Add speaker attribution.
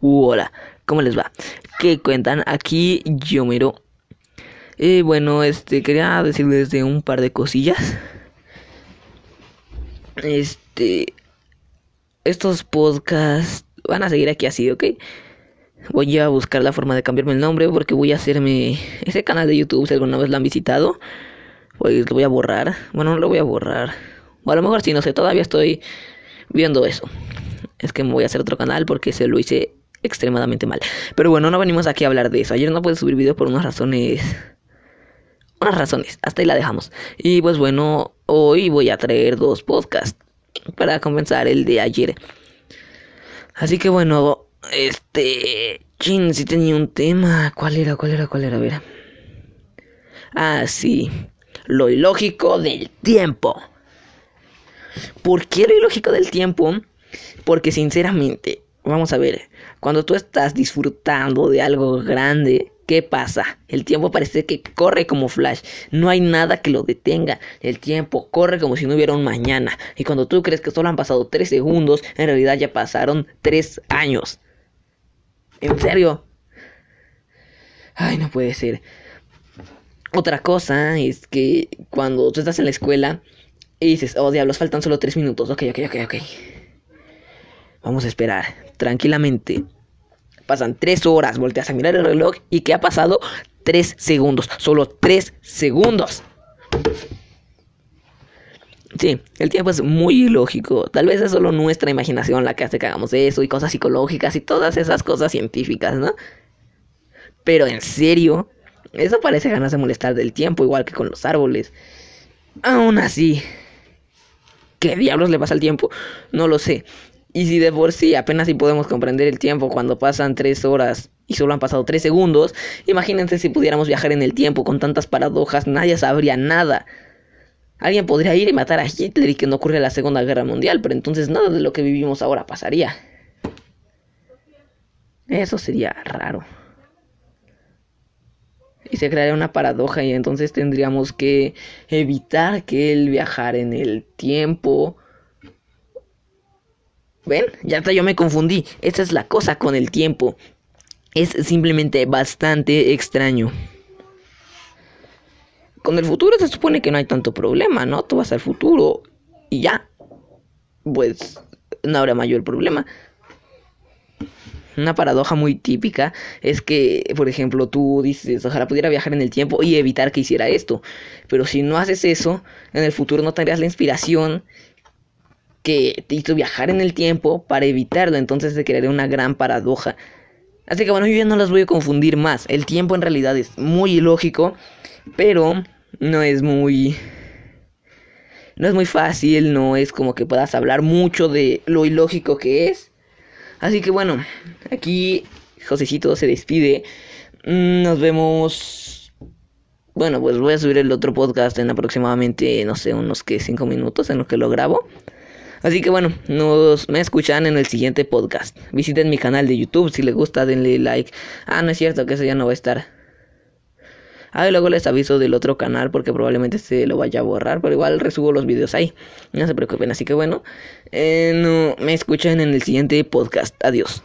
Speaker 1: Hola, ¿cómo les va? ¿Qué cuentan? Aquí yo miro. Eh, bueno, este, quería decirles de un par de cosillas. Este, estos podcasts van a seguir aquí así, ¿ok? Voy a buscar la forma de cambiarme el nombre porque voy a hacerme ese canal de YouTube si alguna vez lo han visitado. Pues lo voy a borrar. Bueno, no lo voy a borrar. O a lo mejor sí, no sé, todavía estoy viendo eso. Es que me voy a hacer otro canal porque se lo hice extremadamente mal. Pero bueno, no venimos aquí a hablar de eso. Ayer no pude subir video por unas razones. Unas razones. Hasta ahí la dejamos. Y pues bueno, hoy voy a traer dos podcasts para compensar el de ayer. Así que bueno, este. Chin, sí tenía un tema. ¿Cuál era? ¿Cuál era? ¿Cuál era? A ver. Ah, sí. Lo ilógico del tiempo. ¿Por qué lo ilógico del tiempo? Porque sinceramente, vamos a ver, cuando tú estás disfrutando de algo grande, ¿qué pasa? El tiempo parece que corre como flash. No hay nada que lo detenga. El tiempo corre como si no hubiera un mañana. Y cuando tú crees que solo han pasado 3 segundos, en realidad ya pasaron 3 años. ¿En serio? Ay, no puede ser. Otra cosa es que cuando tú estás en la escuela y dices, oh diablos, faltan solo 3 minutos. Ok, ok, ok, ok. Vamos a esperar tranquilamente. Pasan tres horas, volteas a mirar el reloj y ¿qué ha pasado? Tres segundos, solo tres segundos. Sí, el tiempo es muy ilógico. Tal vez es solo nuestra imaginación la que hace que hagamos eso y cosas psicológicas y todas esas cosas científicas, ¿no? Pero en serio, eso parece ganas de molestar del tiempo, igual que con los árboles. Aún así, ¿qué diablos le pasa al tiempo? No lo sé. Y si de por sí apenas si podemos comprender el tiempo cuando pasan tres horas y solo han pasado tres segundos, imagínense si pudiéramos viajar en el tiempo con tantas paradojas, nadie sabría nada. Alguien podría ir y matar a Hitler y que no ocurriera la Segunda Guerra Mundial, pero entonces nada de lo que vivimos ahora pasaría. Eso sería raro. Y se crearía una paradoja y entonces tendríamos que evitar que él viajara en el tiempo ¿Ven? Ya hasta yo me confundí. Esa es la cosa con el tiempo. Es simplemente bastante extraño. Con el futuro se supone que no hay tanto problema, ¿no? Tú vas al futuro y ya. Pues no habrá mayor problema. Una paradoja muy típica es que, por ejemplo, tú dices, ojalá pudiera viajar en el tiempo y evitar que hiciera esto. Pero si no haces eso, en el futuro no tendrías la inspiración que te hizo viajar en el tiempo para evitarlo. Entonces se crearía una gran paradoja. Así que bueno, yo ya no las voy a confundir más. El tiempo en realidad es muy ilógico, pero no es muy... No es muy fácil, no es como que puedas hablar mucho de lo ilógico que es. Así que bueno, aquí Josecito se despide. Mm, nos vemos. Bueno, pues voy a subir el otro podcast en aproximadamente, no sé, unos que 5 minutos en los que lo grabo. Así que bueno, nos me escuchan en el siguiente podcast. Visiten mi canal de YouTube si les gusta, denle like. Ah, no es cierto que eso ya no va a estar. Ah, y luego les aviso del otro canal porque probablemente se lo vaya a borrar, pero igual resubo los videos ahí. No se preocupen, así que bueno, eh, no, me escuchan en el siguiente podcast. Adiós.